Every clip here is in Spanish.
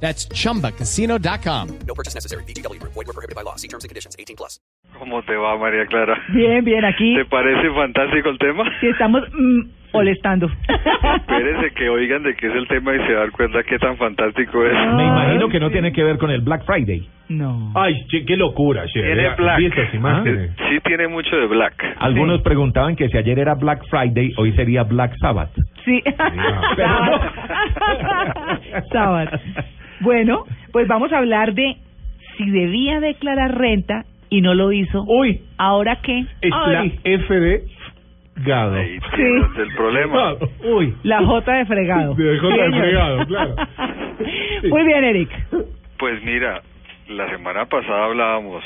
That's chumbacasino.com. No purchase necessary. BGW. Void were prohibited by law. See terms and conditions. 18 plus. ¿Cómo te va, María Clara? Bien, bien, aquí ¿Te parece fantástico el tema? sí estamos mm, molestando. Espérese que oigan de qué es el tema y se dan cuenta qué tan fantástico es. Ah. Me imagino que no tiene que ver con el Black Friday. No. Ay, che, qué locura, che. Tiene black. vi estas imágenes. Eh, Sí tiene mucho de black. Algunos preguntaban que si ayer era Black Friday, hoy sería Black Sabbath. Sí. pero no. Sábado. Bueno, pues vamos a hablar de si debía declarar renta y no lo hizo. Uy, ¿Ahora qué? es la Ay, F de gado. Ahí tienes el problema. Uy, la J de fregado. De J de Señor. fregado, claro. Sí. Muy bien, Eric. Pues mira, la semana pasada hablábamos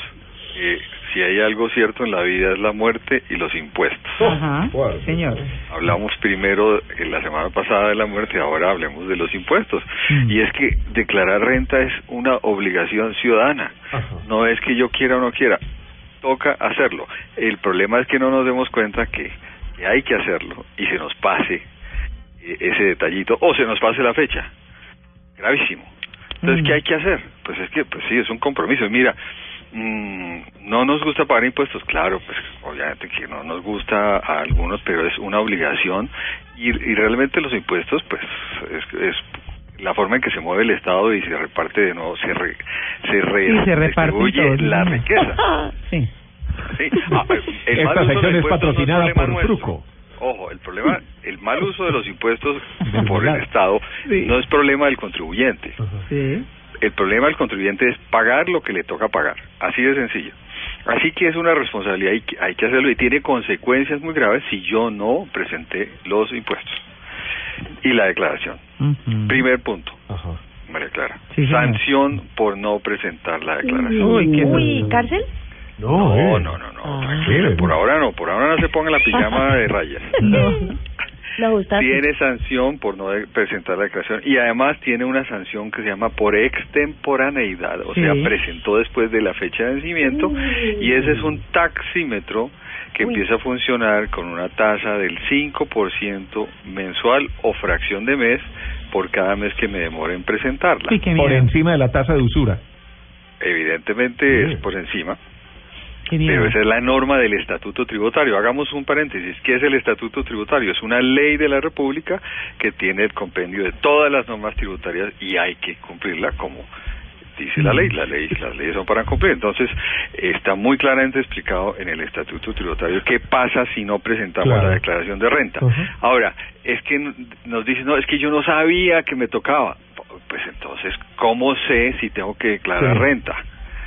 que si hay algo cierto en la vida es la muerte y los impuestos. Ajá, fuerte. señor. Hablamos primero en la semana pasada de la muerte, ahora hablemos de los impuestos. Mm. Y es que declarar renta es una obligación ciudadana. Ajá. No es que yo quiera o no quiera, toca hacerlo. El problema es que no nos demos cuenta que, que hay que hacerlo y se nos pase eh, ese detallito o se nos pase la fecha. Gravísimo. Entonces, Mm. ¿qué hay que hacer? Pues es que, pues sí, es un compromiso. Mira, no nos gusta pagar impuestos, claro, pues obviamente que no nos gusta a algunos, pero es una obligación y, y realmente los impuestos, pues es, es la forma en que se mueve el Estado y se reparte de nuevo, se, re, se, re- Sí, se reparten distribuye todos, la sí. riqueza. Sí. Sí. Ah, el mal Esta sección es no patrocinada problema por nuestro. Truco. Ojo, el problema, el mal uso de los impuestos por el. Estado Sí. no es problema del contribuyente. Sí. El problema del contribuyente es pagar lo que le toca pagar. Así de sencillo. Así que es una responsabilidad y que hay que hacerlo y tiene consecuencias muy graves si yo no presenté los impuestos y la declaración. Primer punto, Ajá. María Clara. Sí, señor. Sanción por no presentar la declaración. Uy, qué Uy, ¿cárcel? No, No, eh. no, no, no, Ah. tranquila, por ahora no, por ahora no se ponga la pijama de rayas. No. Tiene sanción por no presentar la declaración y además tiene una sanción que se llama por extemporaneidad, o Sí. sea, presentó después de la fecha de vencimiento y ese es un taxímetro que Uy. empieza a funcionar con una tasa del 5% mensual o fracción de mes por cada mes que me demore en presentarla. Por encima de la tasa de usura. Evidentemente Sí. es por encima, Qué miedo. pero esa es la norma del Estatuto Tributario. Hagamos un paréntesis. ¿Qué es el Estatuto Tributario? Es una ley de la República que tiene el compendio de todas las normas tributarias y hay que cumplirla como dice la ley. La ley las leyes son para cumplir. Entonces, está muy claramente explicado en el Estatuto Tributario qué pasa si no presentamos Claro. la declaración de renta. Ahora, es que nos dicen, no, es que yo no sabía que me tocaba. Pues entonces, ¿cómo sé si tengo que declarar Sí. renta?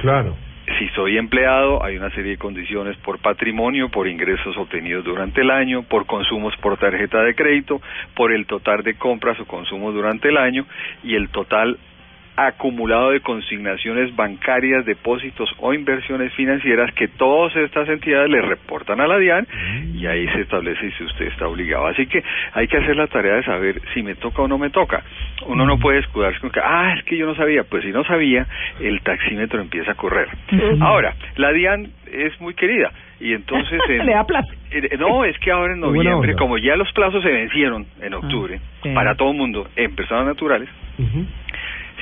Claro. Si soy empleado, hay una serie de condiciones por patrimonio, por ingresos obtenidos durante el año, por consumos por tarjeta de crédito, por el total de compras o consumos durante el año y el total acumulado de consignaciones bancarias, depósitos o inversiones financieras que todas estas entidades le reportan a la DIAN y ahí se establece si usted está obligado. Así que hay que hacer la tarea de saber si me toca o no me toca. Uno no puede escudarse con que, ah, es que yo no sabía. Pues si no sabía, el taxímetro empieza a correr. Ahora, la DIAN es muy querida y entonces... en- Le da plaza. eh, No, es que ahora en noviembre, como ya los plazos se vencieron en octubre, sí. para todo el mundo, en personas naturales.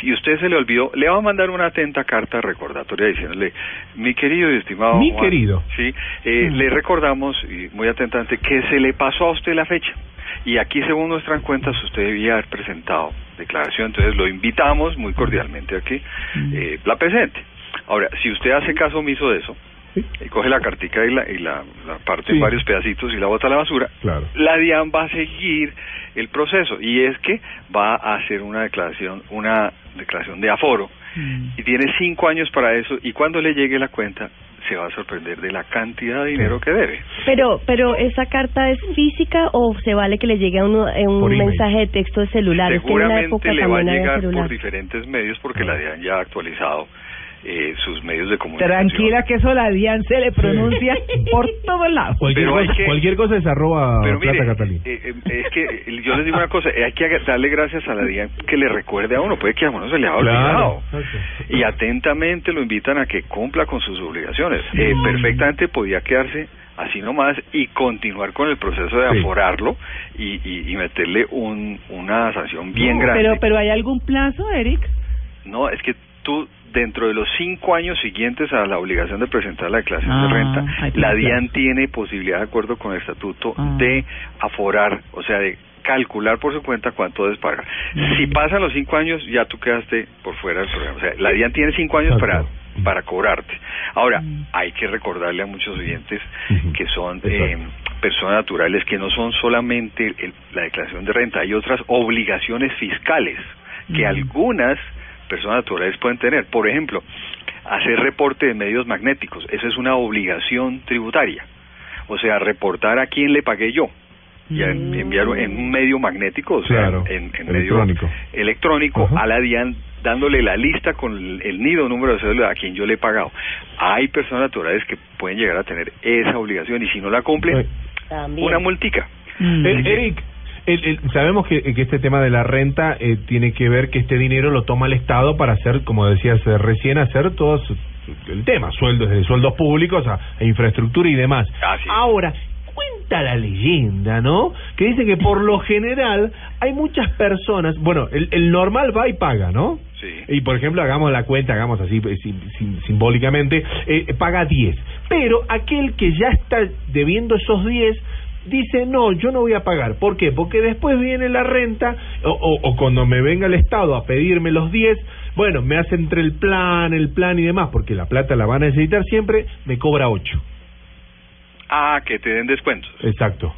Si usted se le olvidó, le va a mandar una atenta carta recordatoria diciéndole, mi querido y estimado Mi Juan", querido. sí, eh, Mm. le recordamos, y muy atentamente, que se le pasó a usted la fecha. Y aquí, según nuestras cuentas, usted debía haber presentado declaración, entonces lo invitamos muy cordialmente a que Mm. eh, la presente. Ahora, si usted hace caso omiso de eso, Sí. y coge la cartica y la, y la, la parte Sí. en varios pedacitos y la bota a la basura, Claro. la DIAN va a seguir el proceso y es que va a hacer una declaración, una declaración de aforo Mm. y tiene cinco años para eso y cuando le llegue la cuenta se va a sorprender de la cantidad de dinero que debe. Pero, pero ¿esa carta es física o se vale que le llegue a uno eh, un mensaje de texto de celular? Es que en la Seguramente época le va a llegar por diferentes medios porque la DIAN ya ha actualizado eh, sus medios de comunicación. Tranquila que eso la DIAN se le pronuncia por todos lados. Cualquier, cosa, que- cualquier cosa es arroba Pero plata Catalina. eh, eh, es que yo les digo una cosa, eh, hay que darle gracias a la DIAN que le recuerde a uno, puede que a uno se le haya olvidado. Y atentamente lo invitan a que cumpla con sus obligaciones. Eh, perfectamente podía quedarse así nomás y continuar con el proceso de Sí. aforarlo y, y, y meterle un, una sanción bien No, grande. Pero, pero ¿hay algún plazo, Eric? No, es que tú, dentro de los cinco años siguientes a la obligación de presentar la declaración Ah, de ahí renta, la. DIAN tiene posibilidad, de acuerdo con el estatuto, Ah. de aforar, o sea, de calcular por su cuenta cuánto debes pagar. Mm. Si pasan los cinco años, ya tú quedaste por fuera del programa. O sea, la DIAN tiene cinco años para Exacto. para cobrarte. Ahora, hay que recordarle a muchos oyentes que son eh, personas naturales que no son solamente el- la declaración de renta, hay otras obligaciones fiscales que algunas personas naturales pueden tener. Por ejemplo, hacer reporte de medios magnéticos, eso es una obligación tributaria. O sea, reportar a quién le pagué yo. Y Mm. enviar en un medio magnético, o sea, Claro, en, en electrónico. medio electrónico Ajá. a la DIAN dándole la lista con el, el nido número de cédula a quien yo le he pagado. Hay personas naturales que pueden llegar a tener esa obligación y si no la cumplen, También. una multica. Mm. Eric, el- el- sabemos que, que este tema de la renta eh, tiene que ver que este dinero lo toma el Estado para hacer, como decías eh, recién, hacer todo su- el tema, sueldos, desde sueldos públicos a, a infraestructura y demás. Es. Ahora, cuenta la leyenda, ¿no? Que dice que por lo general hay muchas personas, bueno, el, el normal va y paga, ¿no? Sí. Y por ejemplo, hagamos la cuenta, hagamos así eh, sim- sim- simbólicamente, eh, paga 10. Pero aquel que ya está debiendo esos 10 dice, no, yo no voy a pagar. ¿Por qué? Porque después viene la renta o, o- o cuando me venga el Estado a pedirme los 10, bueno, me hace entre el plan, el plan y demás, porque la plata la van a necesitar siempre, me cobra 8. Ah, que te den descuentos. Exacto.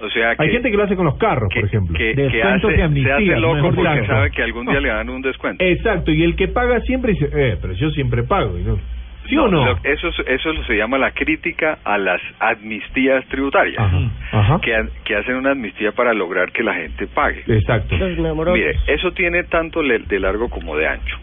O sea que... Hay gente que lo hace con los carros, que, por ejemplo. que, que Descuentos hace, y amnistías, se hace loco porque sabe que algún día No. le dan un descuento. Exacto, y el que paga siempre dice, eh, pero yo siempre pago. y no. ¿Sí o no? lo- eso, es- eso se llama la crítica a las amnistías tributarias, Ajá, ajá. que, que hacen una amnistía para lograr que la gente pague. Exacto. Mire, eso tiene tanto le- de largo como de ancho.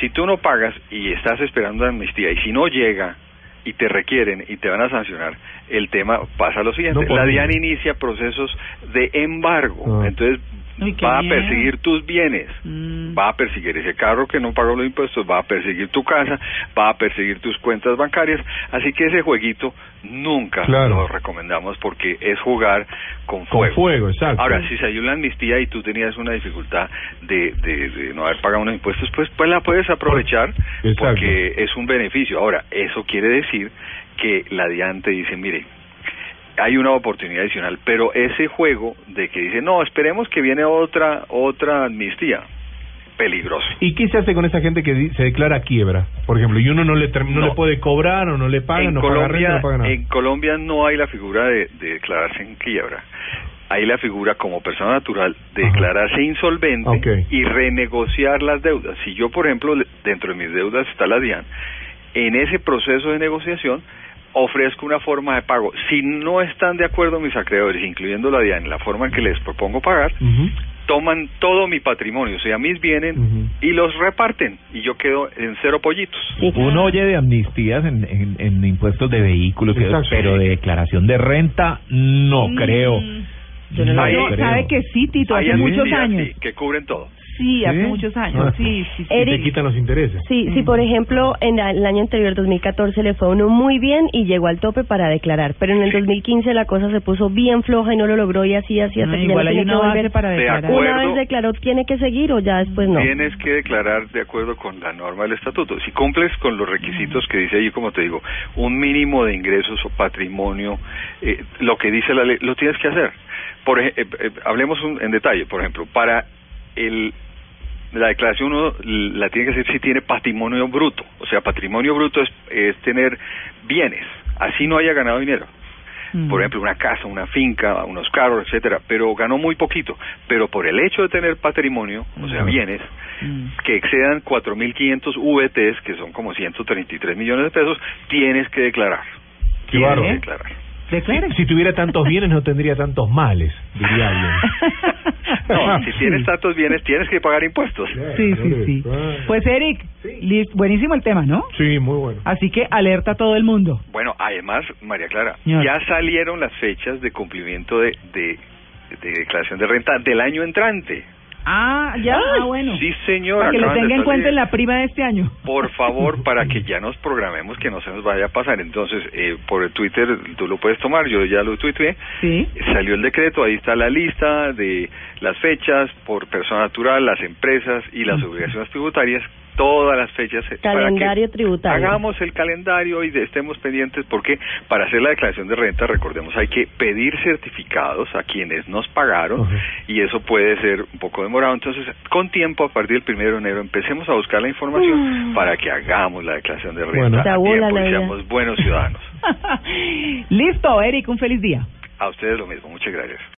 Si tú no pagas y estás esperando la amnistía y si no llega y te requieren y te van a sancionar, el tema pasa a lo siguiente. No la. DIAN inicia procesos de embargo. Ah. Entonces Uy, va bien. a perseguir tus bienes. Mm. Va a perseguir ese carro que no pagó los impuestos, va a perseguir tu casa, va a perseguir tus cuentas bancarias. Así que ese jueguito nunca Claro. lo recomendamos porque es jugar con Con fuego. fuego, exacto. Ahora, si salió la amnistía y tú tenías una dificultad de, de, de no haber pagado unos impuestos, pues, pues la puedes aprovechar Exacto. porque es un beneficio. Ahora, eso quiere decir que la DIAN te dice, mire, hay una oportunidad adicional, pero ese juego de que dice, no, esperemos que viene otra otra amnistía, peligroso. ¿Y qué se hace con esa gente que se declara quiebra? Por ejemplo, y uno no le, no No. le puede cobrar o no le paga, en no paga Colombia, renta, no paga nada. en Colombia no hay la figura de, de declararse en quiebra. Hay la figura como persona natural de Ajá. declararse insolvente y renegociar las deudas. Si yo, por ejemplo, dentro de mis deudas está la DIAN, en ese proceso de negociación ofrezco una forma de pago. Si no están de acuerdo mis acreedores, incluyendo la DIAN, en la forma en que les propongo pagar, toman todo mi patrimonio, o sea, mis bienes, Ujú. y los reparten, y yo quedo en cero pollitos. Uno oye de amnistías en, en, en impuestos de vehículos, Exacto. pero de declaración de renta, no Mm. creo. Yo no creo. sabe que sí, Tito, Hay hace muchos años. sí, que cubren todo. Sí, hace ¿Sí? muchos años, Ah. sí, sí, te quitan los intereses. Sí, sí, por ejemplo, en el año anterior, 2014, le fue a uno muy bien y llegó al tope para declarar, pero en el 2015 la cosa se puso bien floja y no lo logró y así, así, hasta No, que ya igual no hay tiene que una base volver. para De declarar. acuerdo. Una vez declaró, ¿tiene que seguir o ya después no? Tienes que declarar de acuerdo con la norma del estatuto. Si cumples con los requisitos que dice ahí, como te digo, un mínimo de ingresos o patrimonio, eh, lo que dice la ley, lo tienes que hacer. Por eh, eh, hablemos un- en detalle, por ejemplo, para el la declaración uno la tiene que hacer si tiene patrimonio bruto, o sea, patrimonio bruto es, es tener bienes, así no haya ganado dinero. Mm. Por ejemplo, una casa, una finca, unos carros, etcétera, pero ganó muy poquito. Pero por el hecho de tener patrimonio, o sea, Ujú. bienes, Mm. que excedan 4.500 VTs, que son como 133 millones de pesos, tienes que declarar. Qué Tienes que declarar. Declare. Si tuviera tantos bienes no tendría tantos males, diría alguien. No, si tienes tantos bienes, tienes que pagar impuestos. Sí, sí, sí. Pues Eric, buenísimo el tema, ¿no? Sí, muy bueno. Así que alerta a todo el mundo. Bueno, además, María Clara, Señor. ya salieron las fechas de cumplimiento de, de, de declaración de renta del año entrante. Ah, ya, ah, bueno. Sí, señor. Para que lo tenga en cuenta en la prima de este año. Por favor, para que ya nos programemos, que no se nos vaya a pasar. Entonces, eh, por el Twitter, tú lo puedes tomar, yo ya lo tuiteé. Sí. Salió el decreto, ahí está la lista de las fechas por persona natural, las empresas y las obligaciones tributarias, todas las fechas. eh, para que Calendario tributario. Hagamos el calendario y estemos pendientes porque para hacer la declaración de renta, recordemos, hay que pedir certificados a quienes nos pagaron y eso puede ser un poco demorado. Entonces, con tiempo, a partir del primero de enero, empecemos a buscar la información para que hagamos la declaración de renta Bueno. a tiempo y seamos buenos ciudadanos. Listo, Eric, un feliz día. A ustedes lo mismo. Muchas gracias.